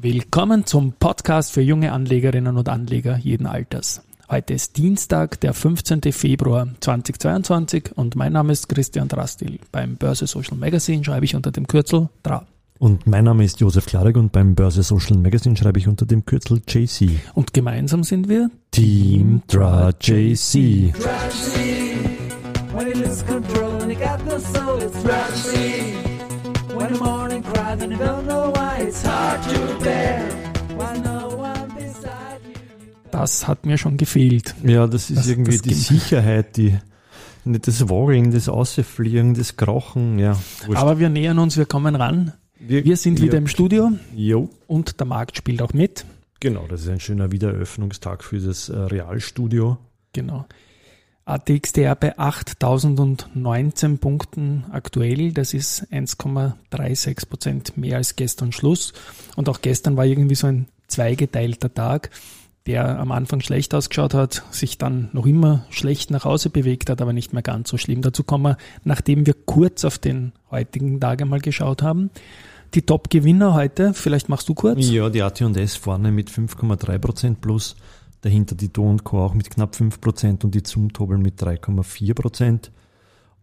Willkommen zum Podcast für junge Anlegerinnen und Anleger jeden Alters. Heute ist Dienstag, der 15. Februar 2022 und mein Name ist Christian Drastil. Beim Börse Social Magazine schreibe ich unter dem Kürzel DRA. Und mein Name ist Josef Klarek und beim Börse Social Magazine schreibe ich unter dem Kürzel JC. Und gemeinsam sind wir Team DRA JC. When the morning cries and you don't know why it's hard to bear. Why Das hat mir schon gefehlt. Ja, das ist das, irgendwie das die Sicherheit, die nicht das Woggeln, das Außerfliegen, das Krochen, ja. Wurscht. Aber wir nähern uns, wir kommen ran. Wir, wir sind wieder im Studio. Jo. Und der Markt spielt auch mit. Genau, das ist ein schöner Wiedereröffnungstag für das äh, Realstudio. Genau. ATXDR bei 8019 Punkten aktuell. Das ist 1,36 Prozent mehr als gestern Schluss. Und auch gestern war irgendwie so ein zweigeteilter Tag, der am Anfang schlecht ausgeschaut hat, sich dann noch immer schlecht nach Hause bewegt hat, aber nicht mehr ganz so schlimm. Dazu kommen wir, nachdem wir kurz auf den heutigen Tag einmal geschaut haben. Die Top-Gewinner heute, vielleicht machst du kurz. Ja, die AT&S vorne mit 5,3 Prozent plus dahinter die Do Co. auch mit knapp 5% und die Zumtobel mit 3,4%.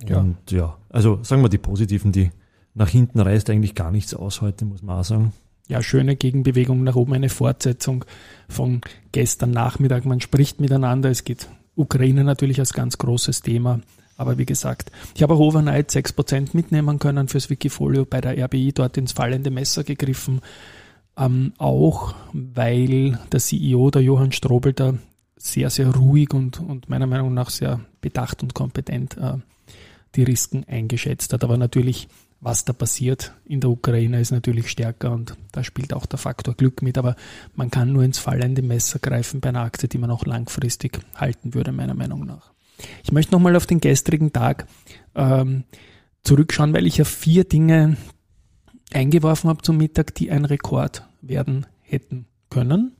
Ja. Und ja, also sagen wir die positiven, die nach hinten reißt eigentlich gar nichts aus heute, muss man auch sagen. Ja, schöne Gegenbewegung nach oben, eine Fortsetzung von gestern Nachmittag. Man spricht miteinander, es geht Ukraine natürlich als ganz großes Thema. Aber wie gesagt, ich habe auch overnight 6% mitnehmen können fürs Wikifolio bei der RBI dort ins fallende Messer gegriffen. Ähm, auch weil der CEO, der Johann Strobel, da sehr, sehr ruhig und, und meiner Meinung nach sehr bedacht und kompetent äh, die Risiken eingeschätzt hat. Aber natürlich, was da passiert in der Ukraine, ist natürlich stärker und da spielt auch der Faktor Glück mit. Aber man kann nur ins fallende Messer greifen bei einer Aktie, die man auch langfristig halten würde, meiner Meinung nach. Ich möchte nochmal auf den gestrigen Tag ähm, zurückschauen, weil ich ja vier Dinge eingeworfen habe zum Mittag, die ein Rekord werden hätten können.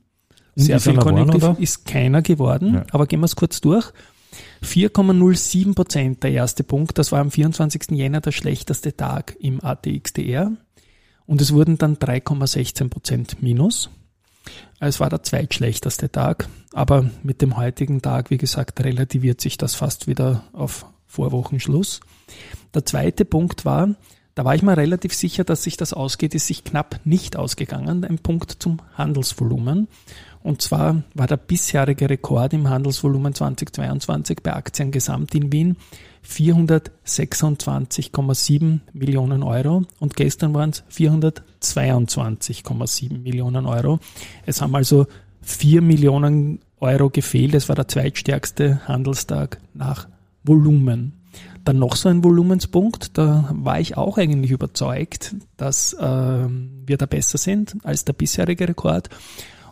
Sehr viel Konjunktiv ist keiner geworden, ja. aber gehen wir es kurz durch. 4,07 Prozent der erste Punkt, das war am 24. Jänner der schlechteste Tag im ATXDR und es wurden dann 3,16 Prozent minus. Es war der zweitschlechteste Tag, aber mit dem heutigen Tag, wie gesagt, relativiert sich das fast wieder auf Vorwochenschluss. Der zweite Punkt war, da war ich mir relativ sicher, dass sich das ausgeht, ist sich knapp nicht ausgegangen. Ein Punkt zum Handelsvolumen. Und zwar war der bisherige Rekord im Handelsvolumen 2022 bei Aktien gesamt in Wien 426,7 Millionen Euro und gestern waren es 422,7 Millionen Euro. Es haben also 4 Millionen Euro gefehlt. Es war der zweitstärkste Handelstag nach Volumen. Dann noch so ein Volumenspunkt, da war ich auch eigentlich überzeugt, dass äh, wir da besser sind als der bisherige Rekord.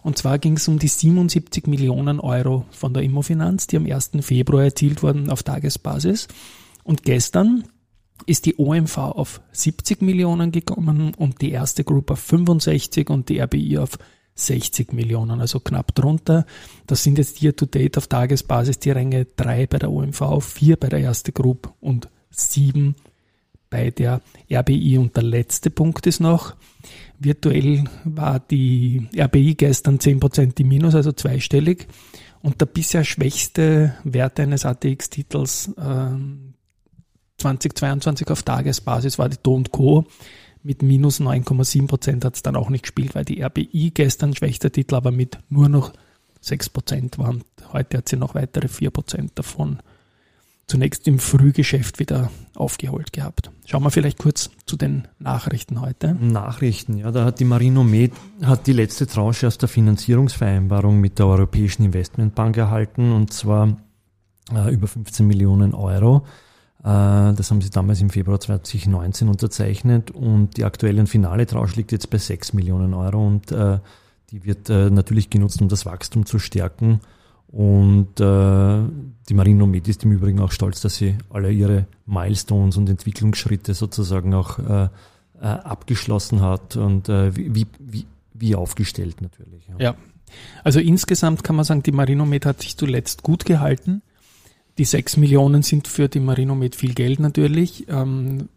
Und zwar ging es um die 77 Millionen Euro von der Immofinanz, die am 1. Februar erzielt wurden auf Tagesbasis. Und gestern ist die OMV auf 70 Millionen gekommen und die erste Gruppe auf 65 und die RBI auf 60 Millionen, also knapp drunter. Das sind jetzt hier to date auf Tagesbasis die Ränge 3 bei der OMV, 4 bei der Erste Group und 7 bei der RBI. Und der letzte Punkt ist noch, virtuell war die RBI gestern 10% im Minus, also zweistellig. Und der bisher schwächste Wert eines ATX-Titels äh, 2022 auf Tagesbasis war die Do Co mit minus 9,7 Prozent hat es dann auch nicht gespielt, weil die RBI gestern schwächster Titel, aber mit nur noch 6 Prozent waren. Heute hat sie noch weitere 4 Prozent davon zunächst im Frühgeschäft wieder aufgeholt gehabt. Schauen wir vielleicht kurz zu den Nachrichten heute. Nachrichten, ja, da hat die Marino Med hat die letzte Tranche aus der Finanzierungsvereinbarung mit der Europäischen Investmentbank erhalten und zwar äh, über 15 Millionen Euro. Äh, das haben sie damals im Februar 2019 unterzeichnet und die aktuelle und finale Tranche liegt jetzt bei 6 Millionen Euro und äh, die wird äh, natürlich genutzt, um das Wachstum zu stärken. Und äh, die Marino Med ist im Übrigen auch stolz, dass sie alle ihre Milestones und Entwicklungsschritte sozusagen auch äh, äh, abgeschlossen hat und wie, wie, wie aufgestellt natürlich. Ja. ja, also insgesamt kann man sagen, die Marino Med hat sich zuletzt gut gehalten. Die sechs Millionen sind für die Marino mit viel Geld natürlich. Ähm,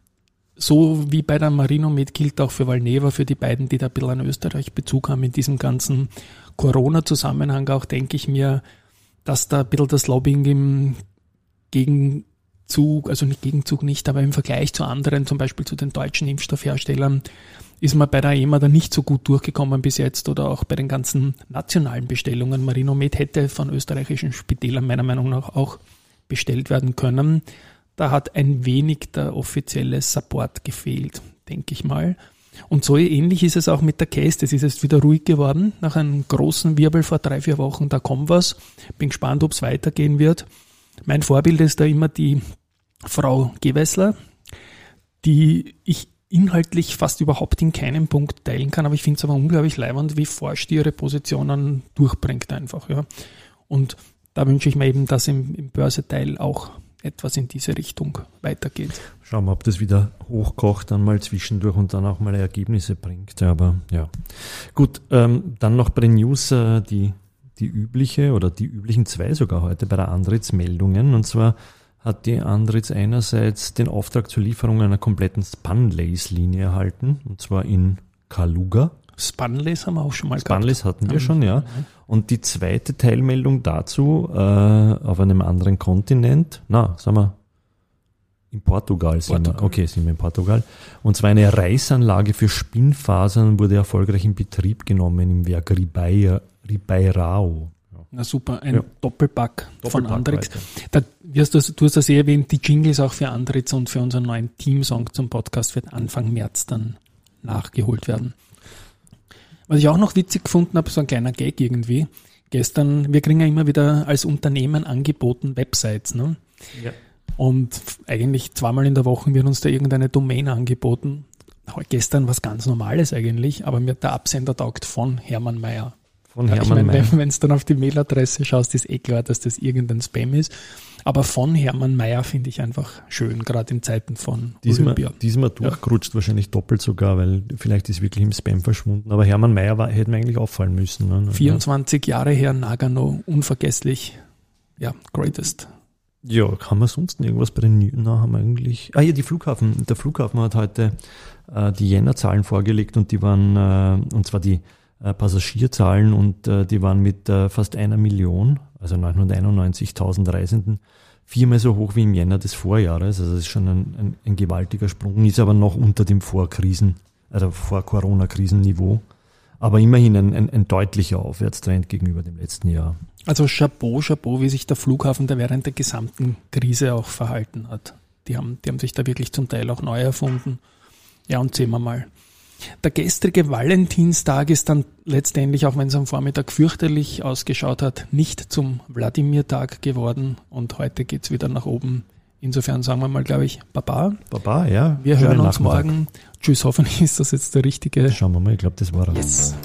so wie bei der Marino Med gilt auch für Valneva, für die beiden, die da ein bisschen an Österreich Bezug haben in diesem ganzen Corona-Zusammenhang auch, denke ich mir, dass da ein bisschen das Lobbying im Gegenzug, also nicht Gegenzug nicht, aber im Vergleich zu anderen, zum Beispiel zu den deutschen Impfstoffherstellern, ist man bei der EMA da nicht so gut durchgekommen bis jetzt oder auch bei den ganzen nationalen Bestellungen. Marino Med hätte von österreichischen Spitälern meiner Meinung nach auch bestellt werden können. Da hat ein wenig der offizielle Support gefehlt, denke ich mal. Und so ähnlich ist es auch mit der Case. Es ist jetzt wieder ruhig geworden. Nach einem großen Wirbel vor drei, vier Wochen, da kommt was. Bin gespannt, ob es weitergehen wird. Mein Vorbild ist da immer die Frau Gewessler, die ich inhaltlich fast überhaupt in keinem Punkt teilen kann, aber ich finde es aber unglaublich leibend, wie forsch die ihre Positionen durchbringt einfach. Ja. Und da wünsche ich mir eben, dass im, im Börseteil auch etwas in diese Richtung weitergeht. Schauen wir, ob das wieder hochkocht, dann mal zwischendurch und dann auch mal Ergebnisse bringt. Aber ja. Gut, ähm, dann noch bei den News äh, die, die übliche oder die üblichen zwei sogar heute bei der Antrittsmeldungen. Und zwar hat die Andritz einerseits den Auftrag zur Lieferung einer kompletten Spunlace-Linie erhalten, und zwar in Kaluga. Spunlace haben wir auch schon mal Spunlace gehabt. hatten wir schon, ja. Und die zweite Teilmeldung dazu äh, auf einem anderen Kontinent, na, sagen wir, in Portugal sind Portugal. wir. Okay, sind wir in Portugal. Und zwar eine Reisanlage für Spinnfasern wurde erfolgreich in Betrieb genommen im Werk Ribeirao. Na super, ein ja. Doppelpack, Doppelpack von Andritz. Da, du, hast das, du hast das eh erwähnt, die Jingles auch für Andritz und für unseren neuen Teamsong zum Podcast wird Anfang März dann nachgeholt werden. Was ich auch noch witzig gefunden habe, so ein kleiner Gag irgendwie. Gestern, wir kriegen ja immer wieder als Unternehmen angeboten Websites, ne? Ja. Und eigentlich zweimal in der Woche wird uns da irgendeine Domain angeboten. Gestern was ganz Normales eigentlich, aber mir der Absender taugt von Hermann Mayer. Von Hermann ich meine, wenn du dann auf die Mailadresse schaust, ist eh klar, dass das irgendein Spam ist. Aber von Hermann Mayer finde ich einfach schön, gerade in Zeiten von diesmal, Olympia. Diesmal durchgerutscht, ja. wahrscheinlich doppelt sogar, weil vielleicht ist wirklich im Spam verschwunden. Aber Hermann Mayer war, hätte mir eigentlich auffallen müssen. Ne? 24 ja. Jahre her, Nagano, unvergesslich. Ja, greatest. Ja, kann man sonst irgendwas bei den Na haben wir eigentlich. Ah ja, die Flughafen. Der Flughafen hat heute äh, die Jänner-Zahlen vorgelegt und die waren, äh, und zwar die äh, Passagierzahlen und äh, die waren mit äh, fast einer Million, also 991.000 Reisenden, viermal so hoch wie im Jänner des Vorjahres. Also das ist schon ein, ein, ein gewaltiger Sprung, ist aber noch unter dem Vorkrisen, also Vor-Corona-Krisenniveau. Aber immerhin ein, ein, ein deutlicher Aufwärtstrend gegenüber dem letzten Jahr. Also Chapeau, Chapeau, wie sich der Flughafen da während der gesamten Krise auch verhalten hat. Die haben, die haben sich da wirklich zum Teil auch neu erfunden. Ja, und sehen wir mal. Der gestrige Valentinstag ist dann letztendlich, auch wenn es am Vormittag fürchterlich ausgeschaut hat, nicht zum Wladimir-Tag geworden und heute geht's wieder nach oben. Insofern sagen wir mal, glaube ich, Baba. Baba, ja. Wir hören uns morgen. Tschüss, hoffentlich ist das jetzt der richtige. Schauen wir mal, ich glaube, das war er. Yes.